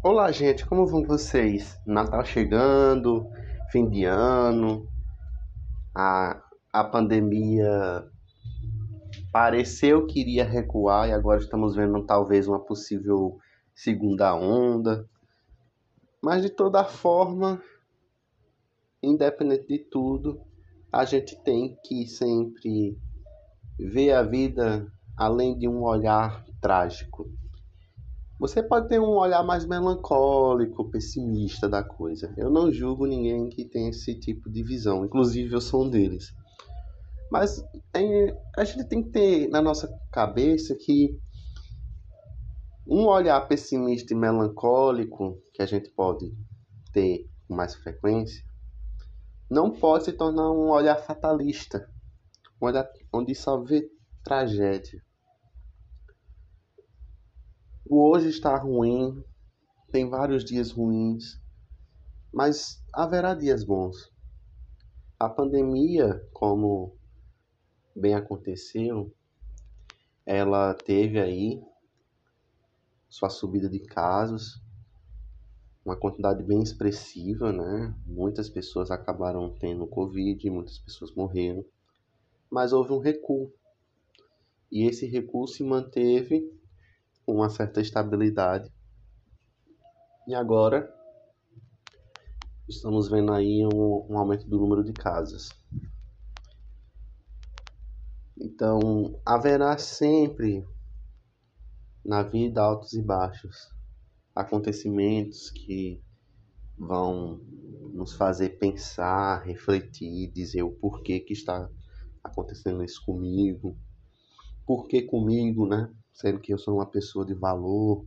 Olá, gente, como vão vocês? Natal chegando, fim de ano, a, a pandemia pareceu que iria recuar e agora estamos vendo talvez uma possível segunda onda. Mas de toda forma, independente de tudo, a gente tem que sempre ver a vida além de um olhar trágico. Você pode ter um olhar mais melancólico, pessimista da coisa. Eu não julgo ninguém que tem esse tipo de visão, inclusive eu sou um deles. Mas é, a gente tem que ter na nossa cabeça que um olhar pessimista e melancólico que a gente pode ter com mais frequência não pode se tornar um olhar fatalista, um olhar onde só vê tragédia. O hoje está ruim, tem vários dias ruins, mas haverá dias bons. A pandemia, como bem aconteceu, ela teve aí sua subida de casos, uma quantidade bem expressiva, né? Muitas pessoas acabaram tendo Covid, muitas pessoas morreram, mas houve um recuo. E esse recuo se manteve com uma certa estabilidade. E agora estamos vendo aí um, um aumento do número de casas. Então, haverá sempre na vida altos e baixos, acontecimentos que vão nos fazer pensar, refletir, dizer o porquê que está acontecendo isso comigo, por que comigo, né? Sendo que eu sou uma pessoa de valor,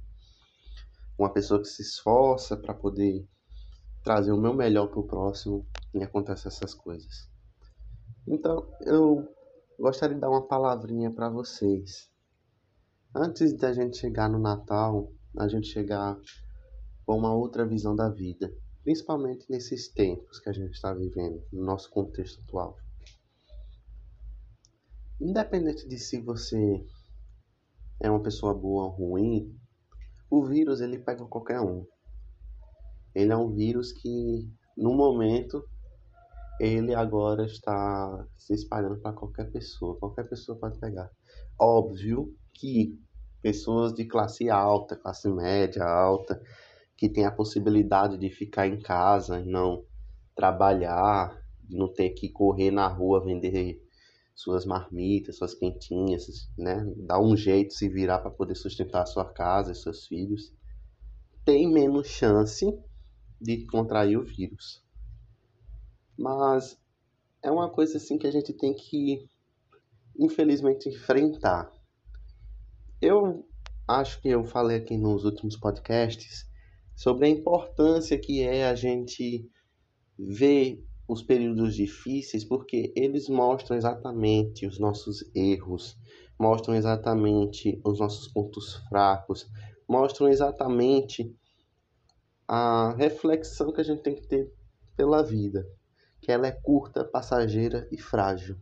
uma pessoa que se esforça para poder trazer o meu melhor para o próximo e acontece essas coisas. Então, eu gostaria de dar uma palavrinha para vocês. Antes da gente chegar no Natal, a gente chegar com uma outra visão da vida, principalmente nesses tempos que a gente está vivendo, no nosso contexto atual. Independente de se você é uma pessoa boa ou ruim, o vírus ele pega qualquer um. Ele é um vírus que, no momento, ele agora está se espalhando para qualquer pessoa. Qualquer pessoa pode pegar. Óbvio que pessoas de classe alta, classe média alta, que tem a possibilidade de ficar em casa e não trabalhar, de não ter que correr na rua vender suas marmitas, suas quentinhas, né? Dar um jeito, se virar para poder sustentar a sua casa e seus filhos, tem menos chance de contrair o vírus. Mas é uma coisa assim que a gente tem que, infelizmente, enfrentar. Eu acho que eu falei aqui nos últimos podcasts sobre a importância que é a gente ver os períodos difíceis porque eles mostram exatamente os nossos erros, mostram exatamente os nossos pontos fracos, mostram exatamente a reflexão que a gente tem que ter pela vida, que ela é curta, passageira e frágil.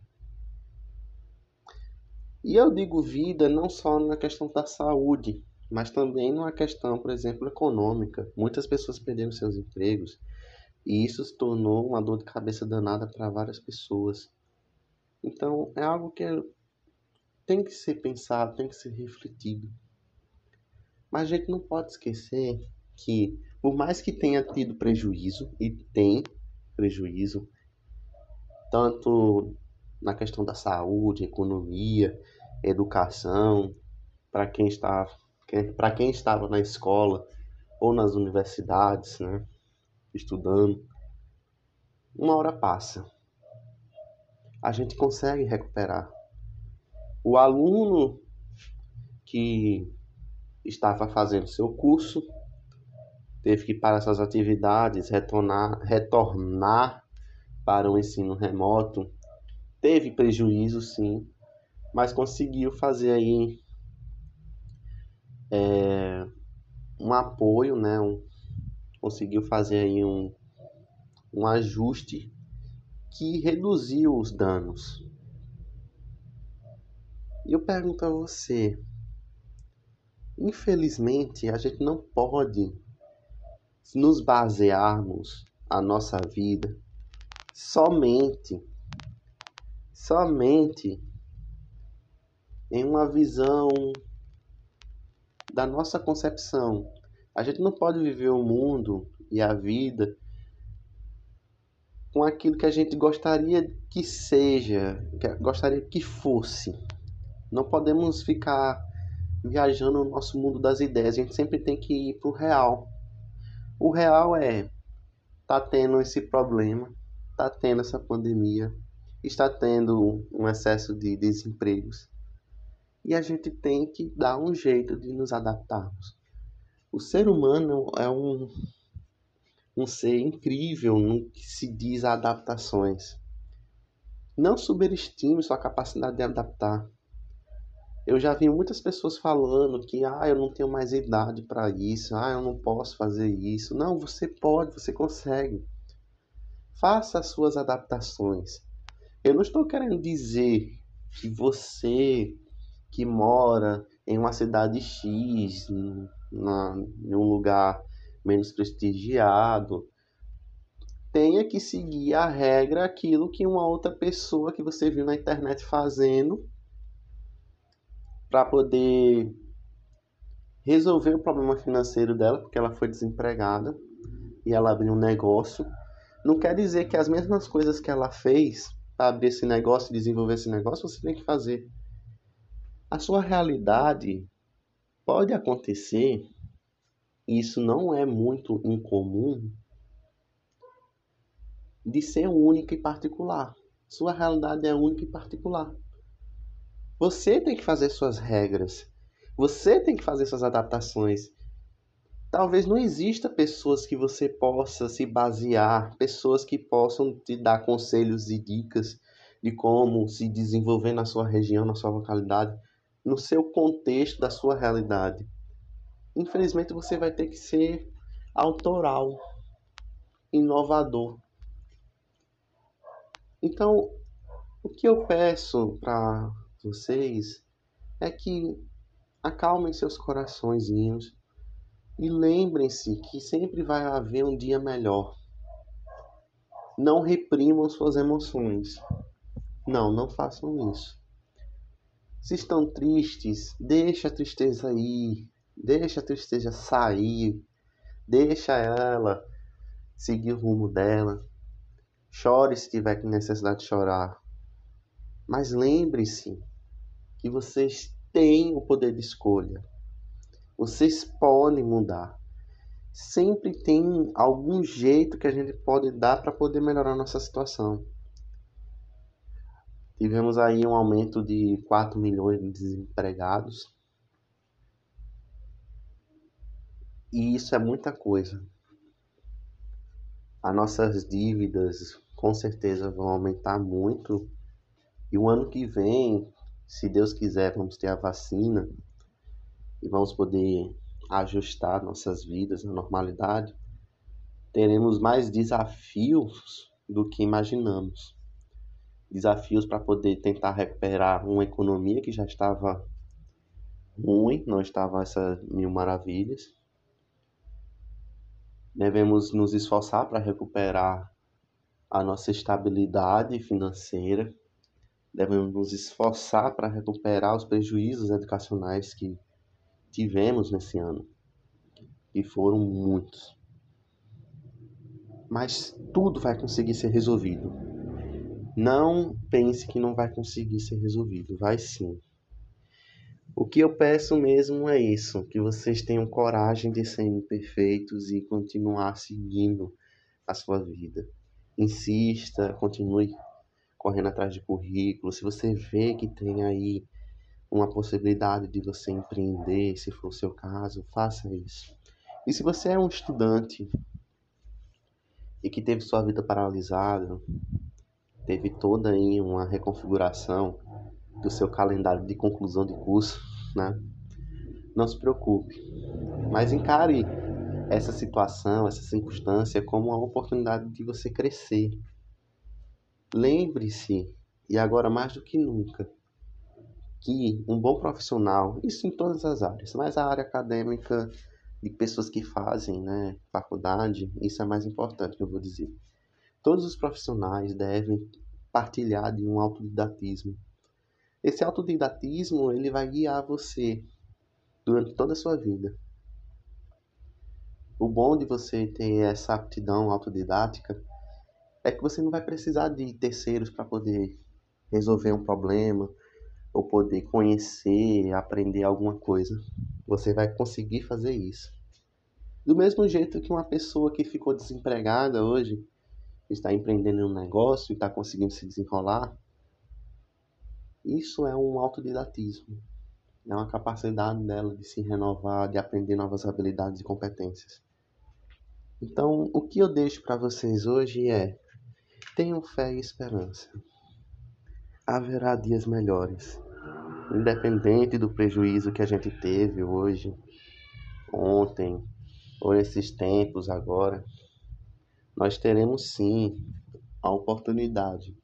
E eu digo vida não só na questão da saúde, mas também numa questão, por exemplo, econômica. Muitas pessoas perderam seus empregos, e isso se tornou uma dor de cabeça danada para várias pessoas. Então é algo que tem que ser pensado, tem que ser refletido. Mas a gente não pode esquecer que, por mais que tenha tido prejuízo, e tem prejuízo, tanto na questão da saúde, economia, educação, para quem está para quem estava na escola ou nas universidades, né? Estudando. Uma hora passa. A gente consegue recuperar. O aluno que estava fazendo seu curso teve que parar suas atividades, retornar, retornar para o ensino remoto. Teve prejuízo, sim, mas conseguiu fazer aí é, um apoio, né, um, conseguiu fazer aí um, um ajuste que reduziu os danos. E eu pergunto a você, infelizmente a gente não pode nos basearmos a nossa vida somente, somente em uma visão da nossa concepção. A gente não pode viver o mundo e a vida com aquilo que a gente gostaria que seja, que gostaria que fosse. Não podemos ficar viajando no nosso mundo das ideias, a gente sempre tem que ir para o real. O real é tá tendo esse problema, tá tendo essa pandemia, está tendo um excesso de desempregos. E a gente tem que dar um jeito de nos adaptarmos. O ser humano é um, um ser incrível no que se diz adaptações. Não subestime sua capacidade de adaptar. Eu já vi muitas pessoas falando que ah, eu não tenho mais idade para isso, ah, eu não posso fazer isso. Não, você pode, você consegue. Faça as suas adaptações. Eu não estou querendo dizer que você que mora em uma cidade X, na, em um lugar menos prestigiado, tenha que seguir a regra aquilo que uma outra pessoa que você viu na internet fazendo para poder resolver o problema financeiro dela, porque ela foi desempregada e ela abriu um negócio. Não quer dizer que as mesmas coisas que ela fez para abrir esse negócio, desenvolver esse negócio, você tem que fazer. A sua realidade pode acontecer, isso não é muito incomum, de ser única e particular. Sua realidade é única e particular. Você tem que fazer suas regras. Você tem que fazer suas adaptações. Talvez não exista pessoas que você possa se basear, pessoas que possam te dar conselhos e dicas de como se desenvolver na sua região, na sua localidade, no seu contexto da sua realidade. Infelizmente você vai ter que ser autoral, inovador. Então, o que eu peço para vocês é que acalmem seus coraçõezinhos e lembrem-se que sempre vai haver um dia melhor. Não reprimam suas emoções. Não, não façam isso. Se estão tristes, deixa a tristeza ir, deixa a tristeza sair, deixa ela seguir o rumo dela. Chore se tiver necessidade de chorar. Mas lembre-se que vocês têm o poder de escolha. Vocês podem mudar. Sempre tem algum jeito que a gente pode dar para poder melhorar a nossa situação. Tivemos aí um aumento de 4 milhões de desempregados. E isso é muita coisa. As nossas dívidas com certeza vão aumentar muito. E o ano que vem, se Deus quiser, vamos ter a vacina e vamos poder ajustar nossas vidas à normalidade. Teremos mais desafios do que imaginamos. Desafios para poder tentar recuperar uma economia que já estava ruim, não estava essas mil maravilhas. Devemos nos esforçar para recuperar a nossa estabilidade financeira, devemos nos esforçar para recuperar os prejuízos educacionais que tivemos nesse ano, e foram muitos. Mas tudo vai conseguir ser resolvido. Não pense que não vai conseguir ser resolvido, vai sim. O que eu peço mesmo é isso, que vocês tenham coragem de serem perfeitos e continuar seguindo a sua vida. Insista, continue correndo atrás de currículo, se você vê que tem aí uma possibilidade de você empreender, se for o seu caso, faça isso. E se você é um estudante e que teve sua vida paralisada, teve toda aí uma reconfiguração do seu calendário de conclusão de curso, né? Não se preocupe, mas encare essa situação, essa circunstância como uma oportunidade de você crescer, Lembre-se, e agora mais do que nunca, que um bom profissional, isso em todas as áreas, mas a área acadêmica de pessoas que fazem né, faculdade, isso é mais importante eu vou dizer. Todos os profissionais devem partilhar de um autodidatismo. Esse autodidatismo ele vai guiar você durante toda a sua vida. O bom de você ter essa aptidão autodidática é que você não vai precisar de terceiros para poder resolver um problema ou poder conhecer, aprender alguma coisa. Você vai conseguir fazer isso. Do mesmo jeito que uma pessoa que ficou desempregada hoje está empreendendo um negócio e está conseguindo se desenrolar, isso é um autodidatismo. É uma capacidade dela de se renovar, de aprender novas habilidades e competências. Então, o que eu deixo para vocês hoje é: tenham fé e esperança. Haverá dias melhores. Independente do prejuízo que a gente teve hoje, ontem, ou nesses tempos agora, nós teremos sim a oportunidade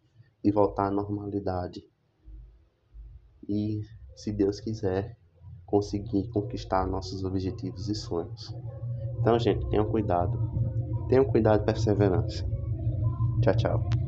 de voltar à normalidade. E, se Deus quiser, conseguir conquistar nossos objetivos e sonhos. Então, gente, tenham cuidado. Tenham cuidado e perseverança. Tchau, tchau.